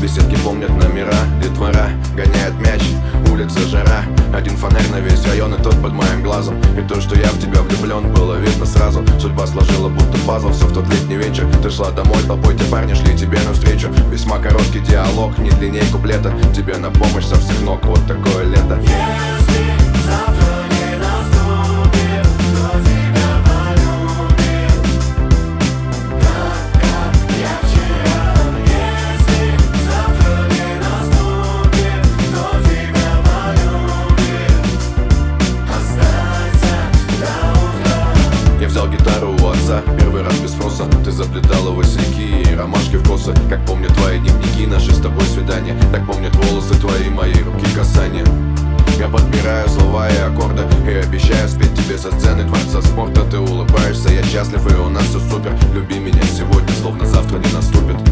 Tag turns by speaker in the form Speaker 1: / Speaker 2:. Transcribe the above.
Speaker 1: Беседки помнят номера, детвора гоняет мяч Улица жара, один фонарь на весь район И тот под моим глазом. И то, что я в тебя влюблен, было видно сразу. Судьба сложила будто пазл, все в тот летний вечер. Ты шла домой, толпой те парни шли тебе навстречу. Весьма короткий диалог, не длиннее куплета. Тебе на помощь со всех ног, вот такое лето.
Speaker 2: Если
Speaker 1: у отца, первый раз без спроса. Ты заплетала васильки и ромашки в косы. Как помню твои дневники, наши с тобой свидания. Так помнят волосы твои, мои руки касания. Я подбираю слова и аккорды И обещаю спеть тебе со сцены дворца спорта. Ты улыбаешься, я счастлив и у нас все супер. Люби меня сегодня, словно завтра не наступит